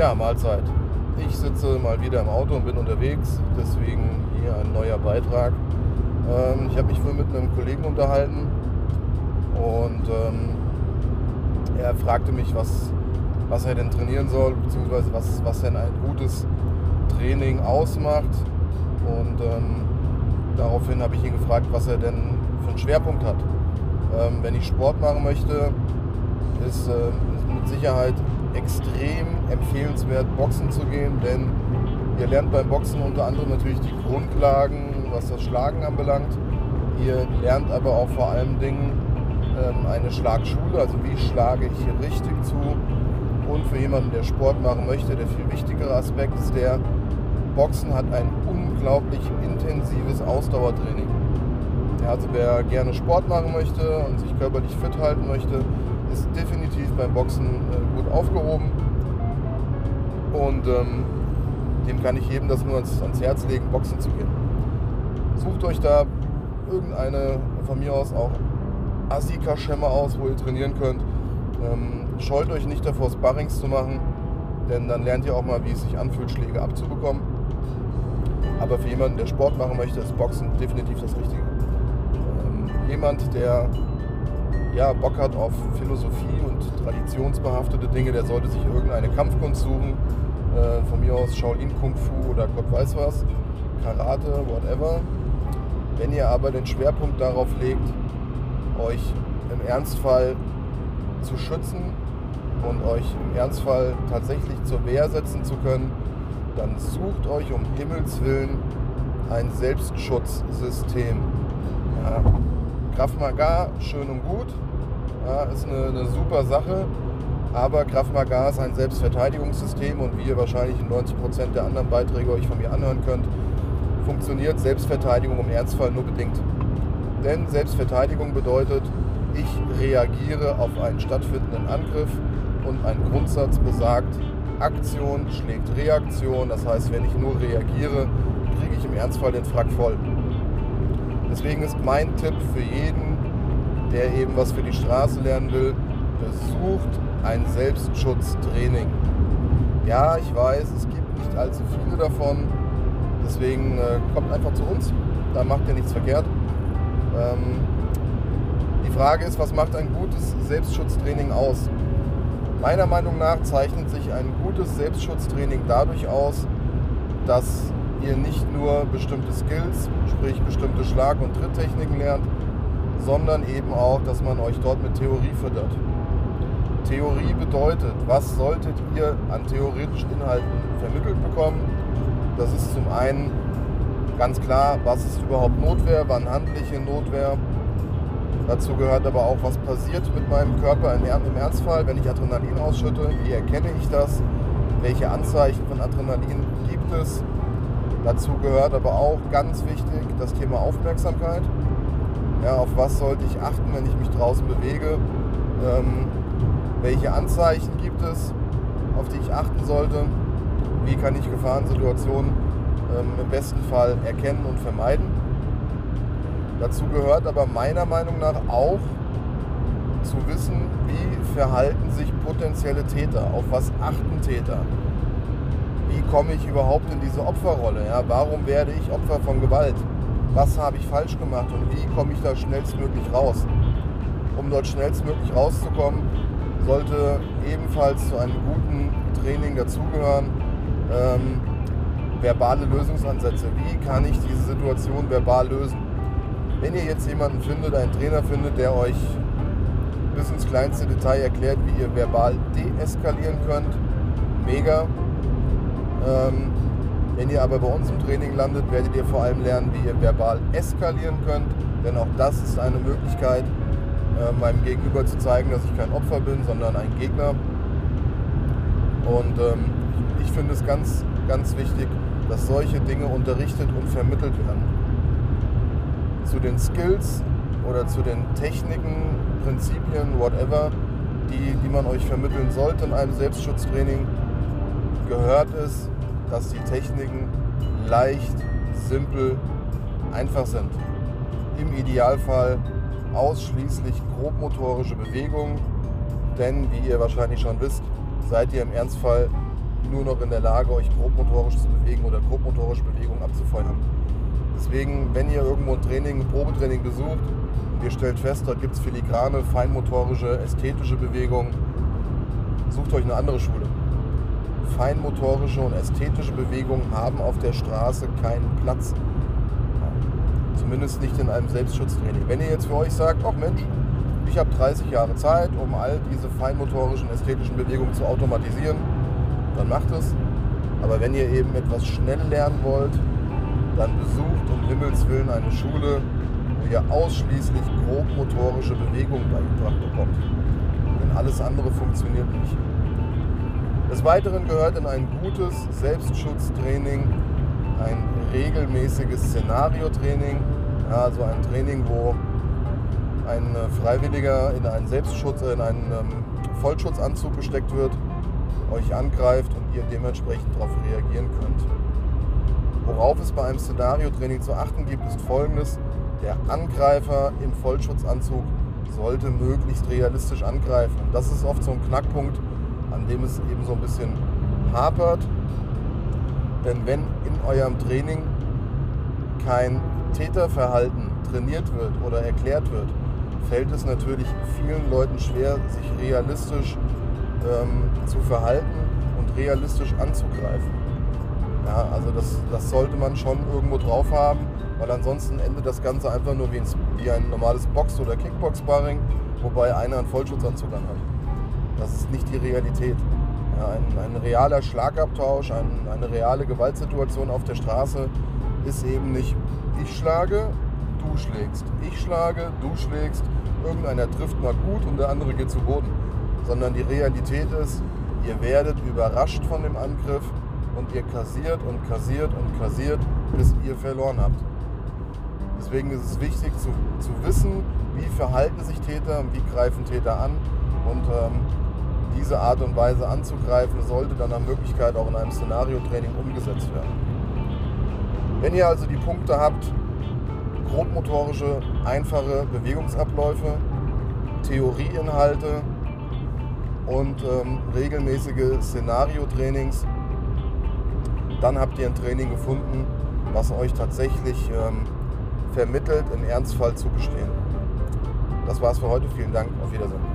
Ja, Mahlzeit. Ich sitze mal wieder im Auto und bin unterwegs, deswegen hier ein neuer Beitrag. Ähm, ich habe mich vorhin mit einem Kollegen unterhalten und ähm, er fragte mich, was, was er denn trainieren soll, beziehungsweise was, was denn ein gutes Training ausmacht. Und ähm, daraufhin habe ich ihn gefragt, was er denn für einen Schwerpunkt hat. Ähm, wenn ich Sport machen möchte, ist äh, mit Sicherheit extrem empfehlenswert, Boxen zu gehen, denn ihr lernt beim Boxen unter anderem natürlich die Grundlagen, was das Schlagen anbelangt. Ihr lernt aber auch vor allen Dingen ähm, eine Schlagschule, also wie schlage ich hier richtig zu. Und für jemanden, der Sport machen möchte, der viel wichtigere Aspekt ist der, Boxen hat ein unglaublich intensives Ausdauertraining. Also wer gerne Sport machen möchte und sich körperlich fit halten möchte, ist definitiv beim Boxen äh, gut aufgehoben. Und ähm, dem kann ich jedem das nur ans, ans Herz legen, Boxen zu gehen. Sucht euch da irgendeine von mir aus auch Asika-Schemme aus, wo ihr trainieren könnt. Ähm, scheut euch nicht davor, Sparrings zu machen, denn dann lernt ihr auch mal, wie es sich anfühlt, Schläge abzubekommen. Aber für jemanden, der Sport machen möchte, ist Boxen definitiv das Richtige. Jemand, der ja, Bock hat auf Philosophie und traditionsbehaftete Dinge, der sollte sich irgendeine Kampfkunst suchen. Äh, von mir aus Shaolin Kung Fu oder Gott weiß was, Karate, whatever. Wenn ihr aber den Schwerpunkt darauf legt, euch im Ernstfall zu schützen und euch im Ernstfall tatsächlich zur Wehr setzen zu können, dann sucht euch um Himmels Willen ein Selbstschutzsystem. Ja. Krav Maga, schön und gut, ja, ist eine, eine, super Sache, aber Krav Maga ist ein Selbstverteidigungssystem und wie ihr wahrscheinlich in 90% der anderen Beiträge euch von mir anhören könnt, funktioniert Selbstverteidigung im Ernstfall nur bedingt. Denn Selbstverteidigung bedeutet, ich reagiere auf einen stattfindenden Angriff und ein Grundsatz besagt, Aktion schlägt Reaktion. Das heißt, wenn ich nur reagiere, kriege ich im Ernstfall den Frack voll. Deswegen ist mein Tipp für jeden, der eben was für die Straße lernen will, besucht ein Selbstschutztraining. Ja, ich weiß, es gibt nicht allzu viele davon. Deswegen äh, kommt einfach zu uns. Da macht ihr nichts verkehrt. Ähm, die Frage ist, was macht ein gutes Selbstschutztraining aus? Meiner Meinung nach zeichnet sich ein gutes Selbstschutztraining dadurch aus, dass ihr nicht nur bestimmte Skills, sprich bestimmte Schlag- und Tritttechniken lernt, sondern eben auch, dass man euch dort mit Theorie füttert. Theorie bedeutet, was solltet ihr an theoretischen Inhalten vermittelt bekommen? Das ist zum einen ganz klar, was ist überhaupt Notwehr, wann handle ich in Notwehr, Dazu gehört aber auch, was passiert mit meinem Körper im Ernstfall, wenn ich Adrenalin ausschütte. Wie erkenne ich das? Welche Anzeichen von Adrenalin gibt es? Dazu gehört aber auch ganz wichtig das Thema Aufmerksamkeit. Ja, auf was sollte ich achten, wenn ich mich draußen bewege? Ähm, welche Anzeichen gibt es, auf die ich achten sollte? Wie kann ich Gefahrensituationen ähm, im besten Fall erkennen und vermeiden? Dazu gehört aber meiner Meinung nach auch zu wissen, wie verhalten sich potenzielle Täter, auf was achten Täter. Wie komme ich überhaupt in diese Opferrolle? Ja? Warum werde ich Opfer von Gewalt? Was habe ich falsch gemacht und wie komme ich da schnellstmöglich raus? Um dort schnellstmöglich rauszukommen, sollte ebenfalls zu einem guten Training dazugehören, ähm, verbale Lösungsansätze. Wie kann ich diese Situation verbal lösen? Wenn ihr jetzt jemanden findet, einen Trainer findet, der euch bis ins kleinste Detail erklärt, wie ihr verbal deeskalieren könnt, mega. Ähm, wenn ihr aber bei uns im Training landet, werdet ihr vor allem lernen, wie ihr verbal eskalieren könnt. Denn auch das ist eine Möglichkeit, äh, meinem Gegenüber zu zeigen, dass ich kein Opfer bin, sondern ein Gegner. Und ähm, ich finde es ganz, ganz wichtig, dass solche Dinge unterrichtet und vermittelt werden zu den Skills oder zu den Techniken, Prinzipien, whatever, die, die man euch vermitteln sollte in einem Selbstschutztraining, gehört es, dass die Techniken leicht, simpel, einfach sind. Im Idealfall ausschließlich grobmotorische Bewegungen, denn wie ihr wahrscheinlich schon wisst, seid ihr im Ernstfall nur noch in der Lage, euch grobmotorisch zu bewegen oder grobmotorische Bewegungen abzufeuern. Deswegen, wenn ihr irgendwo ein Training, ein Probetraining besucht und ihr stellt fest, dort gibt es filigrane, feinmotorische, ästhetische Bewegungen, sucht euch eine andere Schule. Feinmotorische und ästhetische Bewegungen haben auf der Straße keinen Platz. Zumindest nicht in einem Selbstschutztraining. Wenn ihr jetzt für euch sagt, ach Mensch, ich habe 30 Jahre Zeit, um all diese feinmotorischen, ästhetischen Bewegungen zu automatisieren, dann macht es. Aber wenn ihr eben etwas schnell lernen wollt, dann besucht um Himmels Willen eine Schule, wo ihr ausschließlich grobmotorische Bewegungen beigebracht bekommt. Denn alles andere funktioniert nicht. Des Weiteren gehört in ein gutes Selbstschutztraining ein regelmäßiges Szenariotraining, also ein Training, wo ein Freiwilliger in einen Selbstschutz, in einen ähm, Vollschutzanzug gesteckt wird, euch angreift und ihr dementsprechend darauf reagieren könnt. Worauf es bei einem Szenariotraining zu achten gibt, ist folgendes. Der Angreifer im Vollschutzanzug sollte möglichst realistisch angreifen. Und das ist oft so ein Knackpunkt, an dem es eben so ein bisschen hapert. Denn wenn in eurem Training kein Täterverhalten trainiert wird oder erklärt wird, fällt es natürlich vielen Leuten schwer, sich realistisch ähm, zu verhalten und realistisch anzugreifen. Ja, also das, das sollte man schon irgendwo drauf haben, weil ansonsten endet das Ganze einfach nur wie ein, wie ein normales Box- oder Kickbox-Sparring, wobei einer einen Vollschutzanzug an hat. Das ist nicht die Realität. Ja, ein, ein, realer Schlagabtausch, ein, eine reale Gewaltsituation auf der Straße ist eben nicht ich schlage, du schlägst. Ich schlage, du schlägst, irgendeiner trifft mal gut und der andere geht zu Boden. Sondern die Realität ist, ihr werdet überrascht von dem Angriff und ihr kassiert und kassiert und kassiert, bis ihr verloren habt. Deswegen ist es wichtig zu, zu wissen, wie verhalten sich Täter und wie greifen Täter an. Und ähm, diese Art und Weise anzugreifen, sollte dann nach Möglichkeit auch in einem Szenariotraining umgesetzt werden. Wenn ihr also die Punkte habt, grobmotorische, einfache Bewegungsabläufe, Theorieinhalte und ähm, regelmäßige Szenariotrainings, dann habt ihr ein Training gefunden, was euch tatsächlich ähm, vermittelt, im Ernstfall zu bestehen. Das war's für heute. Vielen Dank. Auf Wiedersehen.